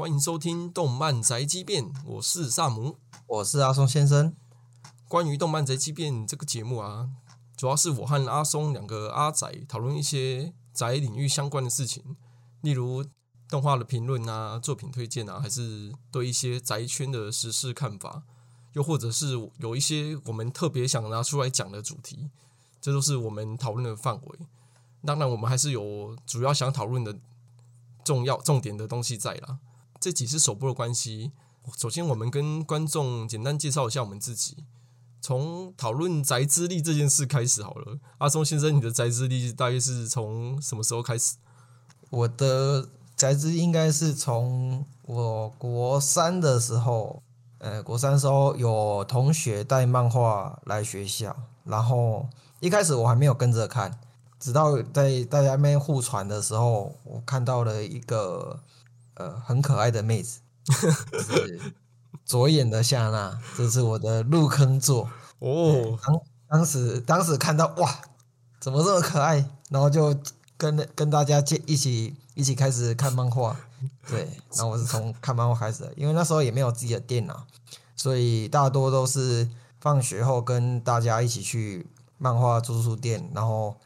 欢迎收听《动漫宅急便》，我是萨姆。我是阿松先生。关于《动漫宅急便》这个节目啊，主要是我和阿松两个阿仔讨论一些宅领域相关的事情，例如动画的评论啊、作品推荐啊，还是对一些宅圈的时事看法，又或者是有一些我们特别想拿出来讲的主题，这都是我们讨论的范围。当然，我们还是有主要想讨论的重要重点的东西在啦。这集是首播的关系，首先我们跟观众简单介绍一下我们自己，从讨论宅资历这件事开始好了。阿松先生，你的宅资历大约是从什么时候开始？我的宅资应该是从我国三的时候，呃，国三时候有同学带漫画来学校，然后一开始我还没有跟着看。直到在大家面互传的时候，我看到了一个呃很可爱的妹子，是左眼的夏娜，这是我的入坑作哦。当当时当时看到哇，怎么这么可爱？然后就跟跟大家一起一起开始看漫画。对，然后我是从看漫画开始的，因为那时候也没有自己的电脑，所以大多都是放学后跟大家一起去漫画租书店，然后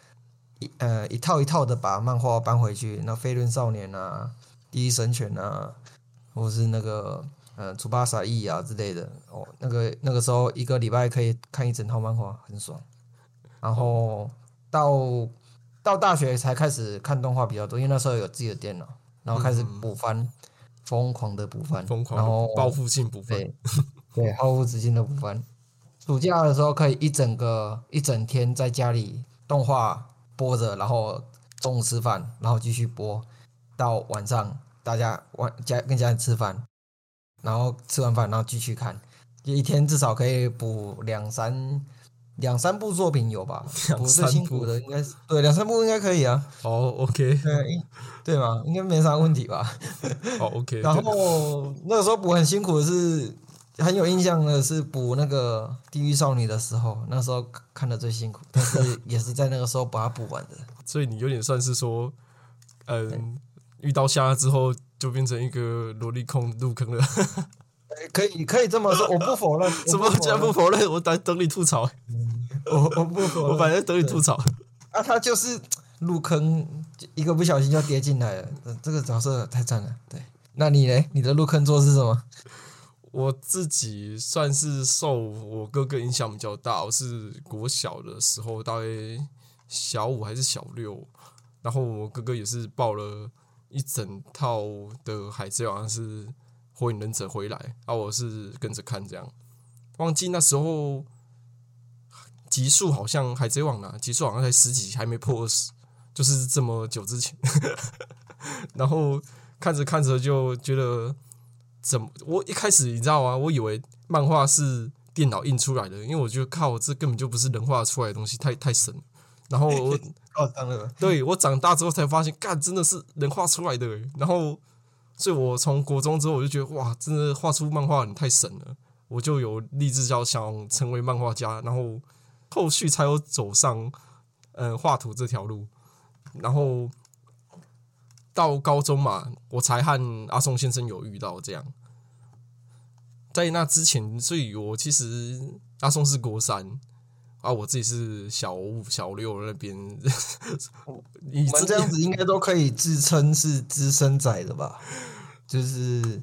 一。呃，一套一套的把漫画搬回去，那《飞轮少年》啊，《第一神犬》啊，或是那个呃《楚巴萨伊》啊之类的，哦，那个那个时候一个礼拜可以看一整套漫画，很爽。然后到到大学才开始看动画比较多，因为那时候有自己的电脑，然后开始补番，疯狂的补番，疯狂，然后报复性补番，对，毫无止境的补番。暑假的时候可以一整个一整天在家里动画。播着，然后中午吃饭，然后继续播到晚上，大家晚家跟家人吃饭，然后吃完饭，然后继续看，一天至少可以补两三两三部作品有吧？补最辛苦的应该是对两三部应该可以啊。哦，OK，对对嘛，应该没啥问题吧？好，OK。然后那个时候补很辛苦的是。很有印象的是补那个《地狱少女》的时候，那时候看的最辛苦，但是也是在那个时候把它补完的。所以你有点算是说，嗯，遇到虾之后就变成一个萝莉控入坑了。可以可以这么说，我不否认。怎么叫不否认？我等等你吐槽。我我不否，我反正等你吐槽。啊，他就是入坑，一个不小心就跌进来了。这个角色太赞了。对，那你呢？你的入坑作是什么？我自己算是受我哥哥影响比较大，我是国小的时候，大概小五还是小六，然后我哥哥也是报了一整套的《海贼王》是《火影忍者》回来，啊，我是跟着看这样。忘记那时候集数好像《海贼王》啊，集数好像才十几，还没破二十，就是这么久之前。然后看着看着就觉得。怎么？我一开始你知道啊？我以为漫画是电脑印出来的，因为我觉得靠，这根本就不是人画出来的东西，太太神了。然后 我了。对我长大之后才发现，干真的是人画出来的。然后，所以我从国中之后我就觉得，哇，真的画出漫画太神了。我就有立志要想成为漫画家，然后后续才有走上嗯画图这条路。然后。到高中嘛，我才和阿松先生有遇到这样。在那之前，所以我其实阿松是国三啊，我自己是小五、小六那边。你们这样子应该都可以自称是资深仔的吧？就是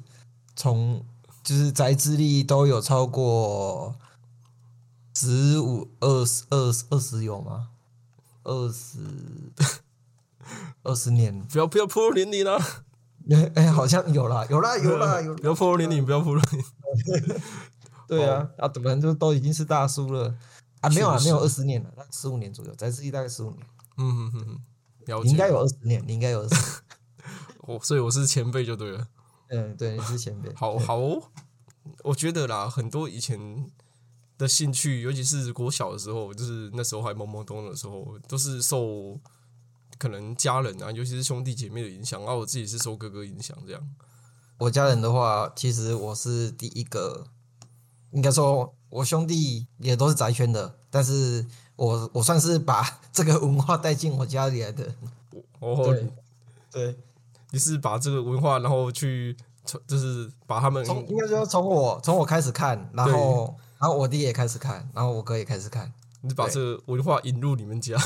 从就是宅资历都有超过十五、二十二、二十有吗？二十。二十年，不要不要破入年龄了。哎哎，好像有啦，有啦，有啦，有。不要破入年龄，不要破入年龄。对啊，啊，怎么就都已经是大叔了啊？没有啊，没有二十年了，那十五年左右，在自己大概十五年。嗯嗯嗯嗯，应该有二十年，你应该有二十。我所以我是前辈就对了。嗯，对，你是前辈。好好，我觉得啦，很多以前的兴趣，尤其是国小的时候，就是那时候还懵懵懂懂的时候，都是受。可能家人啊，尤其是兄弟姐妹的影响，啊我自己是受哥哥影响。这样，我家人的话，其实我是第一个，应该说，我兄弟也都是宅圈的，但是我我算是把 这个文化带进我家里来的。哦，对，对，你是把这个文化，然后去从就是把他们从应该说从我从我开始看，然后然后我弟也开始看，然后我哥也开始看。你把这个文化引入你们家，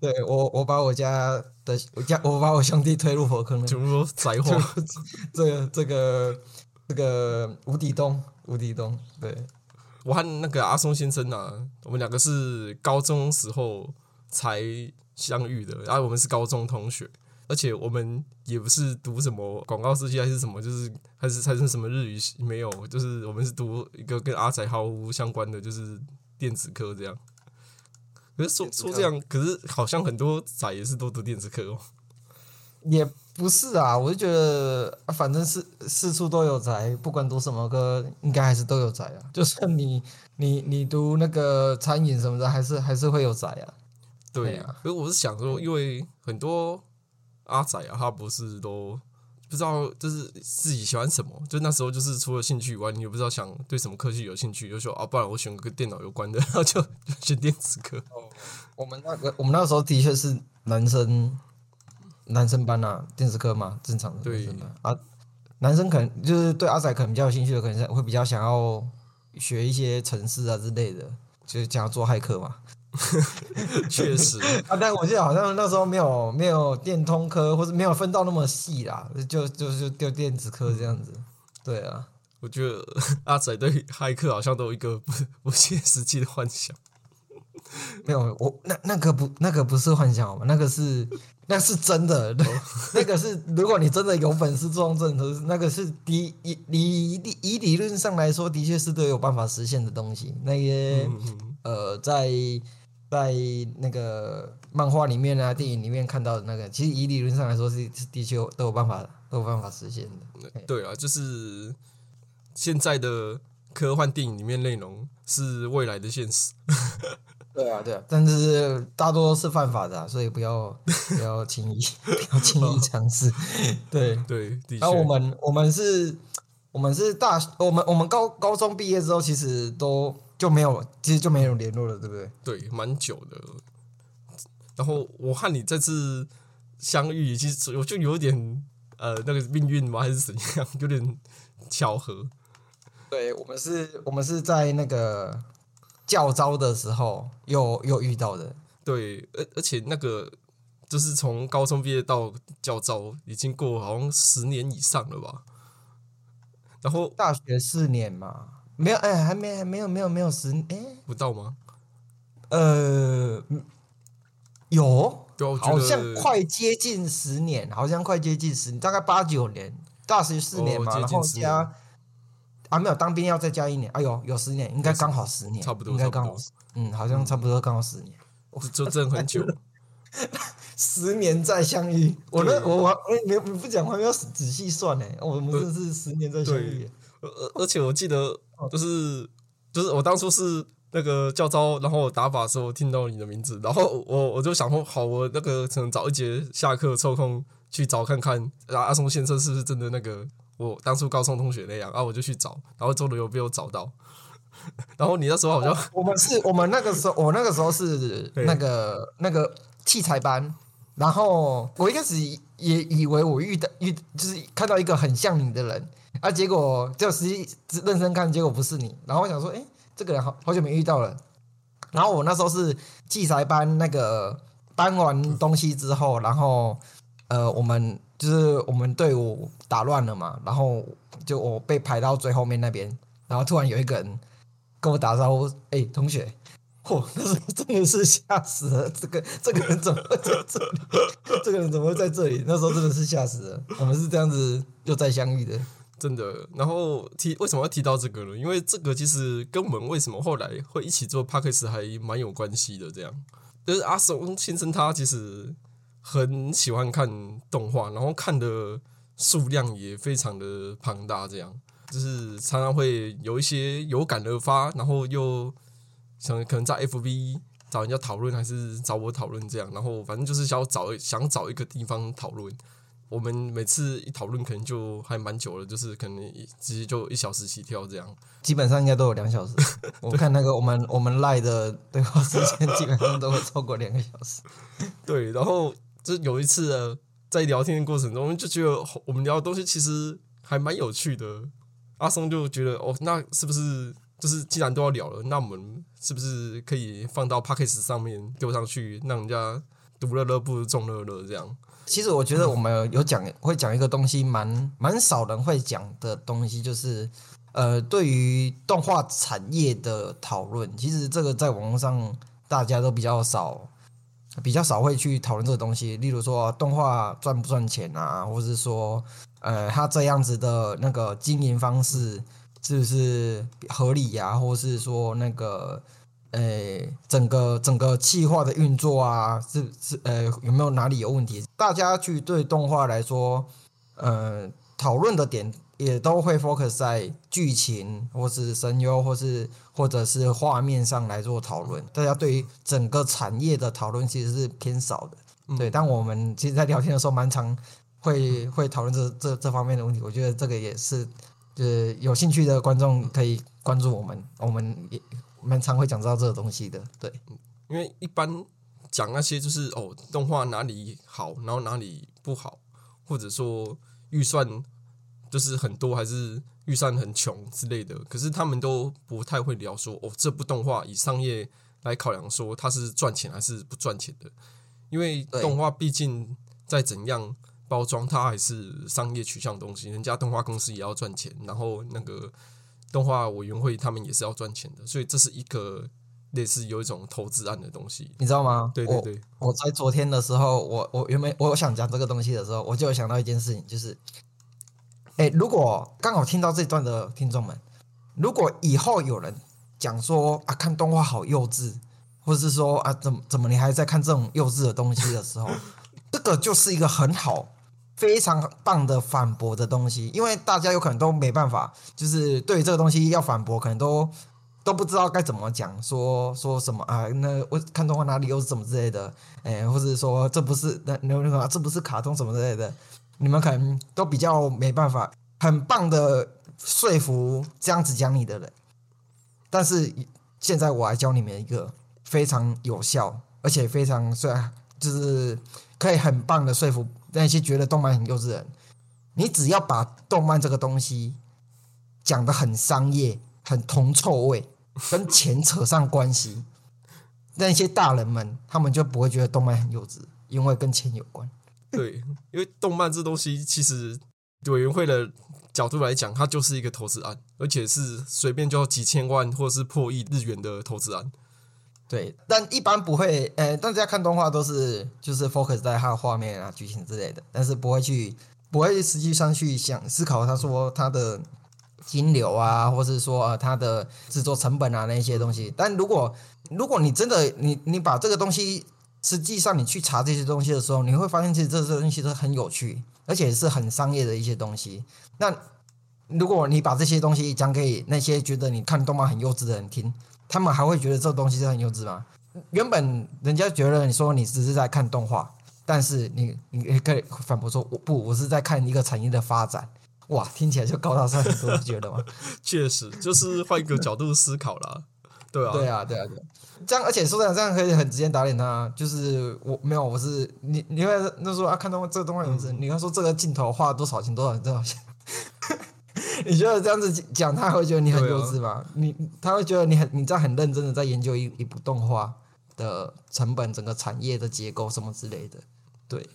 对我我把我家的我家我把我兄弟推入火坑了，全部都宅化。这个这个这个无底洞，无底洞。对我和那个阿松先生啊，我们两个是高中时候才相遇的，然后我们是高中同学。而且我们也不是读什么广告设计还是什么，就是还是还是什么日语没有，就是我们是读一个跟阿仔毫无相关的，就是电子科这样。可是说说这样，可是好像很多仔也是都读电子科哦。也不是啊，我就觉得反正是四处都有宅，不管读什么科，应该还是都有宅啊。就算你你你读那个餐饮什么的，还是还是会有宅啊。对啊，可是我是想说，因为很多。阿仔啊，他不是都不知道，就是自己喜欢什么。就那时候，就是除了兴趣以外，你也不知道想对什么科技有兴趣，就说啊，不然我选个跟电脑有关的，然后就选电子科。哦，我们那个我们那时候的确是男生男生班啊，电子科嘛，正常的对啊。男生可能就是对阿仔可能比较有兴趣的，可能会比较想要学一些程式啊之类的，就是想要做骇客嘛。确实 啊，但我记得好像那时候没有没有电通科，或者没有分到那么细啦，就就就丢电子科这样子。对啊，我觉得阿仔对骇客好像都有一个不不切实际的幻想。没有，我那那个不那个不是幻想好吗？那个是那是真的，那个是如果你真的有本事装正，那个是理以理以理论上来说，的确是都有办法实现的东西。那些呃，在在那个漫画里面啊，电影里面看到的那个，其实以理论上来说是是的确都有办法，都有办法实现的。对啊，就是现在的科幻电影里面内容是未来的现实。对啊，对啊，但是大多是犯法的，所以不要 不要轻易不要轻易尝试。对 对，然后我们我们是，我们是大我们我们高高中毕业之后，其实都。就没有，其实就没有联络了，对不对？对，蛮久的。然后我和你这次相遇，其实我就有点呃，那个命运吗？还是怎样？有点巧合。对我们是，我们是在那个教招的时候又又遇到的。对，而而且那个就是从高中毕业到教招，已经过好像十年以上了吧？然后大学四年嘛。没有哎，还没还没有没有没有十哎，不到吗？呃，有，好像快接近十年，好像快接近十年，大概八九年，大学四年嘛，然后加啊没有当兵要再加一年，哎呦有十年，应该刚好十年，差不多应该刚好，嗯，好像差不多刚好十年，就真很久，十年再相遇，我那我我哎没不讲话，要仔细算呢，我们这是十年再相遇。而而且我记得，就是就是我当初是那个教招，然后我打靶的时候听到你的名字，然后我我就想说，好，我那个可能早一节下课抽空去找看看，阿阿松先生是不是真的那个我当初高中同学那样，然后我就去找，然后周轮有被我找到，然后你那时候好像我们是我们那个时候，我那个时候是那个那个器材班，然后我一开始也以为我遇到遇就是看到一个很像你的人。啊！结果就实际认真看，结果不是你。然后我想说，哎，这个人好好久没遇到了。然后我那时候是器材班，那个搬完东西之后，然后呃，我们就是我们队伍打乱了嘛，然后就我被排到最后面那边，然后突然有一个人跟我打招呼，哎，同学，嚯，那是真的是吓死了！这个 这个人怎么会在这里？这个人怎么会在这里？那时候真的是吓死了。我们是这样子又再相遇的。真的，然后提为什么要提到这个呢？因为这个其实跟我们为什么后来会一起做 p a c k a g e 还蛮有关系的。这样，就是阿松先生他其实很喜欢看动画，然后看的数量也非常的庞大。这样，就是常常会有一些有感而发，然后又想可能在 FB 找人家讨论，还是找我讨论这样，然后反正就是想找想找一个地方讨论。我们每次一讨论，可能就还蛮久了，就是可能直接就一小时起跳这样。基本上应该都有两小时。我看那个我们我们赖的对话时间，基本上都会超过两个小时。对，然后就有一次在聊天的过程中，就觉得我们聊的东西其实还蛮有趣的。阿松就觉得哦，那是不是就是既然都要聊了，那我们是不是可以放到 p a c k a g e 上面丢上去，让人家独乐乐不如众乐乐这样？其实我觉得我们有讲会讲一个东西，蛮蛮少人会讲的东西，就是呃，对于动画产业的讨论，其实这个在网络上大家都比较少。比较少会去讨论这个东西，例如说动画赚不赚钱啊，或是说，呃，他这样子的那个经营方式是不是合理呀？或是说那个，呃，整个整个企划的运作啊，是是呃有没有哪里有问题？大家去对动画来说，呃，讨论的点。也都会 focus 在剧情，或是声优，或是或者是画面上来做讨论。大家对于整个产业的讨论其实是偏少的，对。但我们其实，在聊天的时候，蛮常会会讨论这这这方面的问题。我觉得这个也是，就是有兴趣的观众可以关注我们，我们也蛮常会讲到这个东西的。对，因为一般讲那些就是哦，动画哪里好，然后哪里不好，或者说预算。就是很多还是预算很穷之类的，可是他们都不太会聊说哦，这部动画以商业来考量，说它是赚钱还是不赚钱的。因为动画毕竟再怎样包装，它还是商业取向东西，人家动画公司也要赚钱，然后那个动画委员会他们也是要赚钱的，所以这是一个类似有一种投资案的东西，你知道吗？对对对，我在昨天的时候，我我原本我想讲这个东西的时候，我就有想到一件事情，就是。哎，如果刚好听到这段的听众们，如果以后有人讲说啊，看动画好幼稚，或者是说啊，怎么怎么你还在看这种幼稚的东西的时候，这个就是一个很好、非常棒的反驳的东西，因为大家有可能都没办法，就是对这个东西要反驳，可能都都不知道该怎么讲，说说什么啊？那我看动画哪里又是什么之类的？哎，或者说这不是那那个这不是卡通什么之类的？你们可能都比较没办法，很棒的说服这样子讲你的人，但是现在我来教你们一个非常有效，而且非常虽然就是可以很棒的说服那些觉得动漫很幼稚的人。你只要把动漫这个东西讲的很商业、很铜臭味，跟钱扯上关系，那些大人们他们就不会觉得动漫很幼稚，因为跟钱有关。对，因为动漫这东西，其实委员会的角度来讲，它就是一个投资案，而且是随便就几千万或是破亿日元的投资案。对，但一般不会，呃，大家看动画都是就是 focus 在它的画面啊、剧情之类的，但是不会去不会实际上去想思考，他说他的金流啊，或是说他的制作成本啊那些东西。但如果如果你真的你你把这个东西。实际上，你去查这些东西的时候，你会发现其实这些东西都很有趣，而且是很商业的一些东西。那如果你把这些东西讲给那些觉得你看动漫很幼稚的人听，他们还会觉得这东西是很幼稚吗？原本人家觉得你说你只是在看动画，但是你你可以反驳说我不，我是在看一个产业的发展。哇，听起来就高大上很多，觉得吗？确实，就是换一个角度思考了。对啊，对啊，对啊，这样，而且说这样，这样可以很直接打脸他。就是我没有，我是你，你会那时候啊，看到这个动画名字，你要说这个镜头花了多少钱，多少多少钱？你觉得这样子讲，他会觉得你很幼稚吗？你他会觉得你很你在很认真的在研究一一部动画的成本、整个产业的结构什么之类的。对，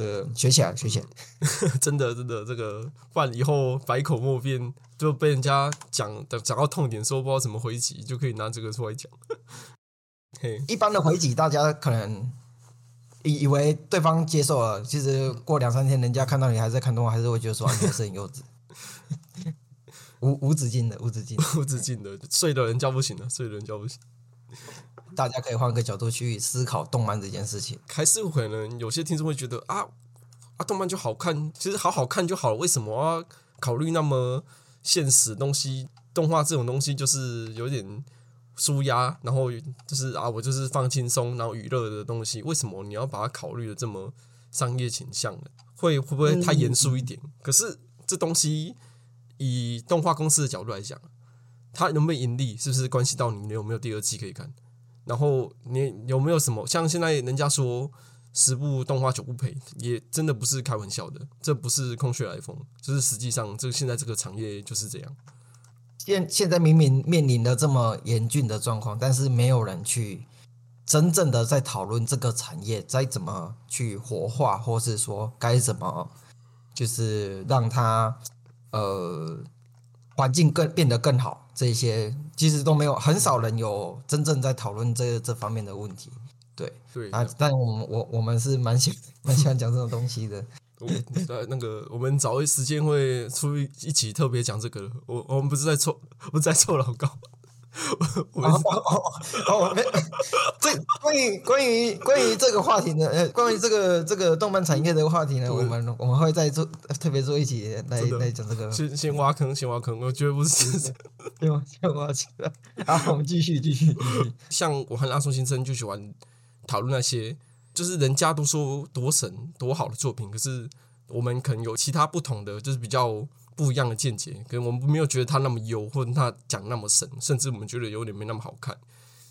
这个学起来，学起来，真的真的这个，不然以后百口莫辩。就被人家讲的讲到痛点，说不知道怎么回击，就可以拿这个出来讲。嘿，一般的回击，大家可能以以为对方接受了，其实过两三天，人家看到你还在看动画，还是会觉得说你还是很幼稚。无无止境的，无止境，无止境的，睡的人叫不醒了，睡的人叫不醒。大家可以换个角度去思考动漫这件事情。还是可能有些听众会觉得啊啊，动漫就好看，其实好好看就好了，为什么要考虑那么？现实东西，动画这种东西就是有点舒压，然后就是啊，我就是放轻松，然后娱乐的东西。为什么你要把它考虑的这么商业倾向呢？会会不会太严肃一点？可是这东西以动画公司的角度来讲，它能不能盈利，是不是关系到你有没有第二季可以看？然后你有没有什么像现在人家说十部动画九部配，也真的不是开玩笑的，这不是空穴来风，就是实际上这现在这个产业就是这样。现现在明明面临的这么严峻的状况，但是没有人去真正的在讨论这个产业该怎么去活化，或是说该怎么就是让它呃环境更变得更好，这些其实都没有，很少人有真正在讨论这这方面的问题。对对，啊，但我们我我们是蛮喜 蛮喜欢讲这种东西的。我呃那个我们找一时间会出一起特别讲这个的。我我们不是在凑，不是在凑老高。我们哦哦哦，没，这关于关于关于这个话题呢，呃，关于这个这个动漫产业的话题呢，我们我们会再做特别做一集来来讲这个。先先挖坑，先挖坑。我觉得不是，先先我起来，好，我们继续继续。像我和阿松先生就喜欢讨论那些，就是人家都说多神多好的作品，可是我们可能有其他不同的，就是比较不一样的见解，可能我们没有觉得他那么优，或者他讲那么神，甚至我们觉得有点没那么好看。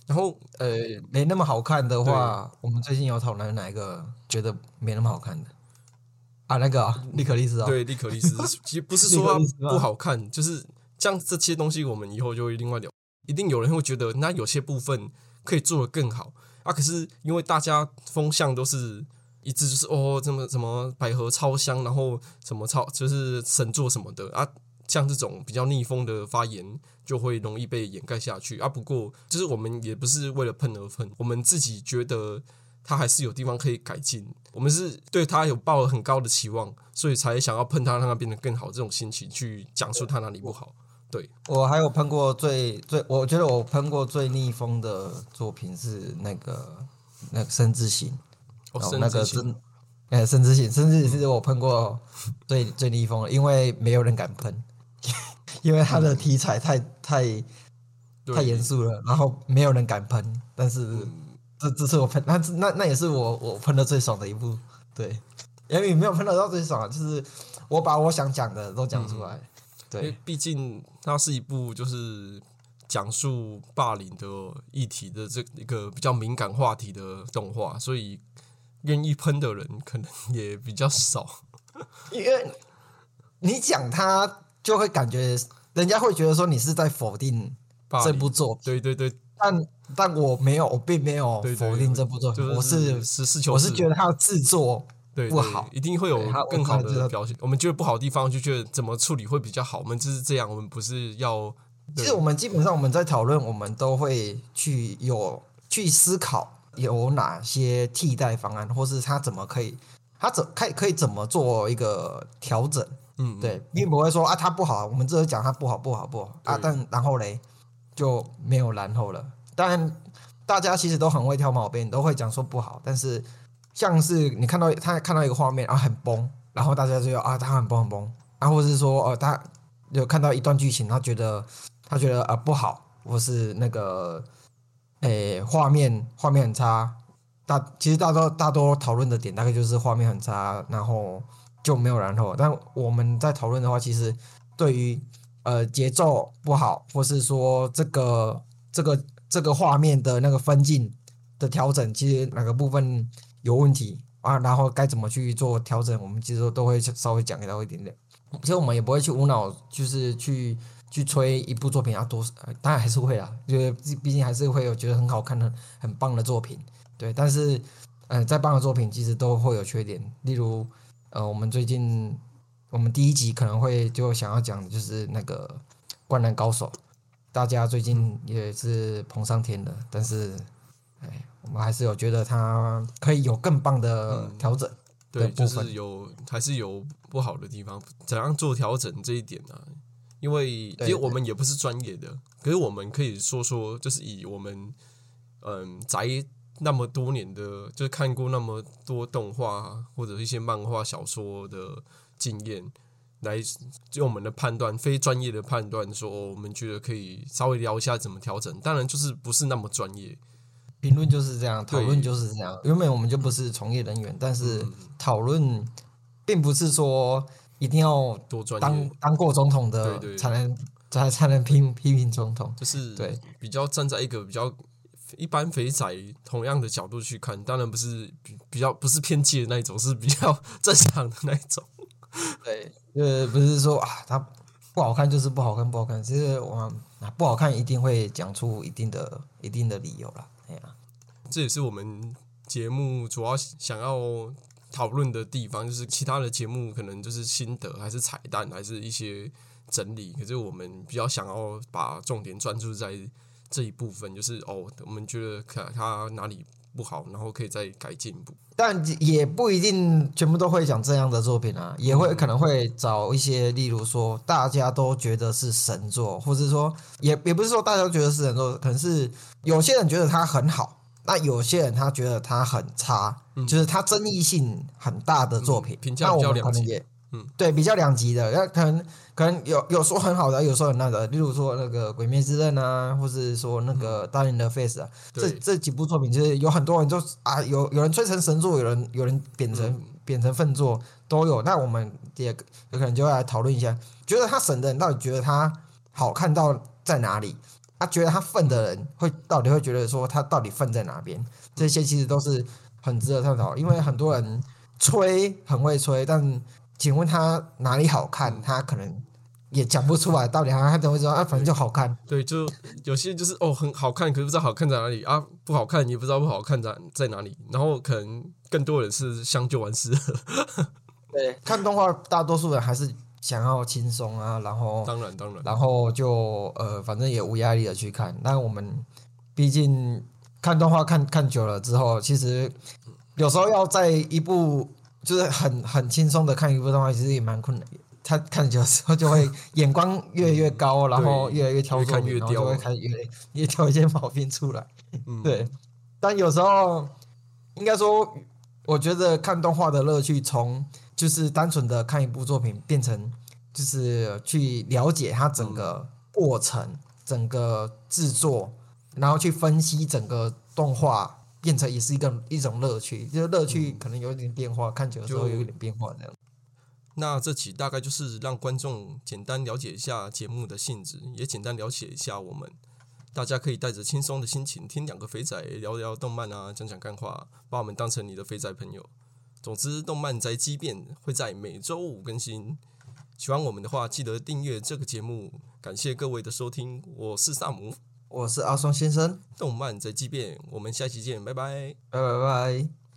然后呃，没那么好看的话，我们最近有讨论哪一个觉得没那么好看的？啊，那个啊利可利斯啊，对利可利斯，其实不是说不好看，就是像这些东西，我们以后就会另外聊。一定有人会觉得，那有些部分可以做得更好啊。可是因为大家风向都是一直，就是哦，怎么什么百合超香，然后什么超就是神作什么的啊。像这种比较逆风的发言，就会容易被掩盖下去啊。不过，就是我们也不是为了喷而喷，我们自己觉得他还是有地方可以改进。我们是对他有抱了很高的期望，所以才想要喷他，让他变得更好。这种心情去讲述他哪里不好。对，我还有喷过最最，我觉得我喷过最逆风的作品是那个那个生之行。哦，哦，那个至真，呃，甚至性，甚至是我喷过最最逆风了，因为没有人敢喷，因为他的题材太太太严肃了，然后没有人敢喷。但是这这次我喷，那那那也是我我喷的最爽的一部，对，因为没有喷得到最爽啊，就是我把我想讲的都讲出来，因为对毕竟它是一部就是讲述霸凌的议题的这一个比较敏感话题的动画，所以愿意喷的人可能也比较少。因为你讲他就会感觉人家会觉得说你是在否定这部作品。对对对，但但我没有，我并没有否定这部作品，就我是实事求是我是，觉得他的制作不好一定会有对它更好的表现。我们觉得不好的地方，就觉得怎么处理会比较好。我们就是这样，我们不是要其实我们基本上我们在讨论，我们都会去有去思考有哪些替代方案，或是他怎么可以，他怎可以可以怎么做一个调整。嗯，对，并不会说啊它不好，我们只是讲它不好不好不好啊，但然后嘞就没有然后了。当然，大家其实都很会挑毛病，都会讲说不好，但是像是你看到他看到一个画面啊很崩，然后大家就要啊他很崩很崩，啊或者是说哦他有看到一段剧情，他觉得他觉得啊不好，或是那个诶画面画面很差，大其实大多大多讨论的点大概就是画面很差，然后就没有然后。但我们在讨论的话，其实对于呃节奏不好，或是说这个这个这个画面的那个分镜的调整，其实哪个部分有问题啊，然后该怎么去做调整，我们其实都会稍微讲给到一点点。其实我们也不会去无脑，就是去去吹一部作品要多，呃当然还是会啊，因为毕毕竟还是会有觉得很好看的、很棒的作品，对。但是，呃，再棒的作品其实都会有缺点，例如，呃，我们最近我们第一集可能会就想要讲的就是那个《灌篮高手》，大家最近也是捧上天了，但是，哎，我们还是有觉得它可以有更棒的调整。对，就是有还是有不好的地方，怎样做调整这一点呢、因为对其实我们也不是专业的，可是我们可以说说，就是以我们嗯宅那么多年的，就是看过那么多动画或者一些漫画小说的经验，来用我们的判断，非专业的判断说，哦我们觉得可以稍微聊一下怎么调整。当然，就是不是那么专业，评论就是这样，讨论就是这样。原本我们就不是从业人员，但是嗯讨论并不是说一定要多专当业，当过总统的才能才才能批批评总统。就是对比较站在一个比较一般肥仔同样的角度去看，当然不是比比较不是偏激的那一种，是比较 正常的那一种。对，呃，不是说啊，他不好看就是不好看，不好看，其实我们啊不好看一定会讲出一定的一定的理由啦。哎呀，这也是我们节目主要想要讨论的地方，就是其他的节目可能就是心得，还是彩蛋，还是一些整理。可是我们比较想要把重点专注在这一部分，就是哦，我们觉得看他哪里不好，然后可以再改进步。但也不一定全部都会讲这样的作品啊，也会可能会找一些，例如说大家都觉得是神作，或者说也也不是说大家都觉得是神作，可能是有些人觉得它很好，那有些人他觉得它很差，就是它争议性很大的作品，嗯评价那我比较两极们可能也嗯，对，比较两极的，那可能可能有有说很好的，有说很烂的，例如说那个《鬼灭之刃》啊，或是说那个《大人的 Face》啊，这这几部作品，就是有很多人就啊，有有人吹成神作，有人有人贬成、贬成粪作，都有。那我们也有可能就会来讨论一下，觉得他神的人到底觉得他好看到在哪里？他、觉得他粪的人会到底会觉得说他到底粪在哪边？这些其实都是很值得探讨，因为很多人吹很会吹，但请问他哪里好看？他可能也讲不出来，到底他他怎么会说啊？反正就好看。对，就有些就是哦很好看，可是不知道好看在哪里啊，不好看也不知道不好看在在哪里，然后可能更多人是相就完事，对，看动画，大多数人还是想要轻松啊，然后当然当然，然后就呃，反正也无压力的去看。那我们毕竟看动画看看久了之后，其实有时候要在一部就是很很轻松的看一部动画，其实也蛮困难。他看久了之后，就会眼光越来越高，然后越来越挑越，看越刁然后就会开始越越挑一些毛病出来。嗯，对，但有时候应该说，我觉得看动画的乐趣从就是单纯的看一部作品，变成就是去了解它整个过程、整个制作，然后去分析整个动画，变成也是一个一种乐趣。就是乐趣可能有一点变化，看久了之后有一点变化这样。那这期大概就是让观众简单了解一下节目的性质，也简单了解一下我们。大家可以带着轻松的心情听两个肥仔聊聊动漫啊，讲讲干话，把我们当成你的肥仔朋友。总之，动漫宅机变会在每周五更新。喜欢我们的话，记得订阅这个节目。感谢各位的收听，我是萨姆，我是阿松先生，动漫宅机变，我们下期见，拜拜。拜拜拜。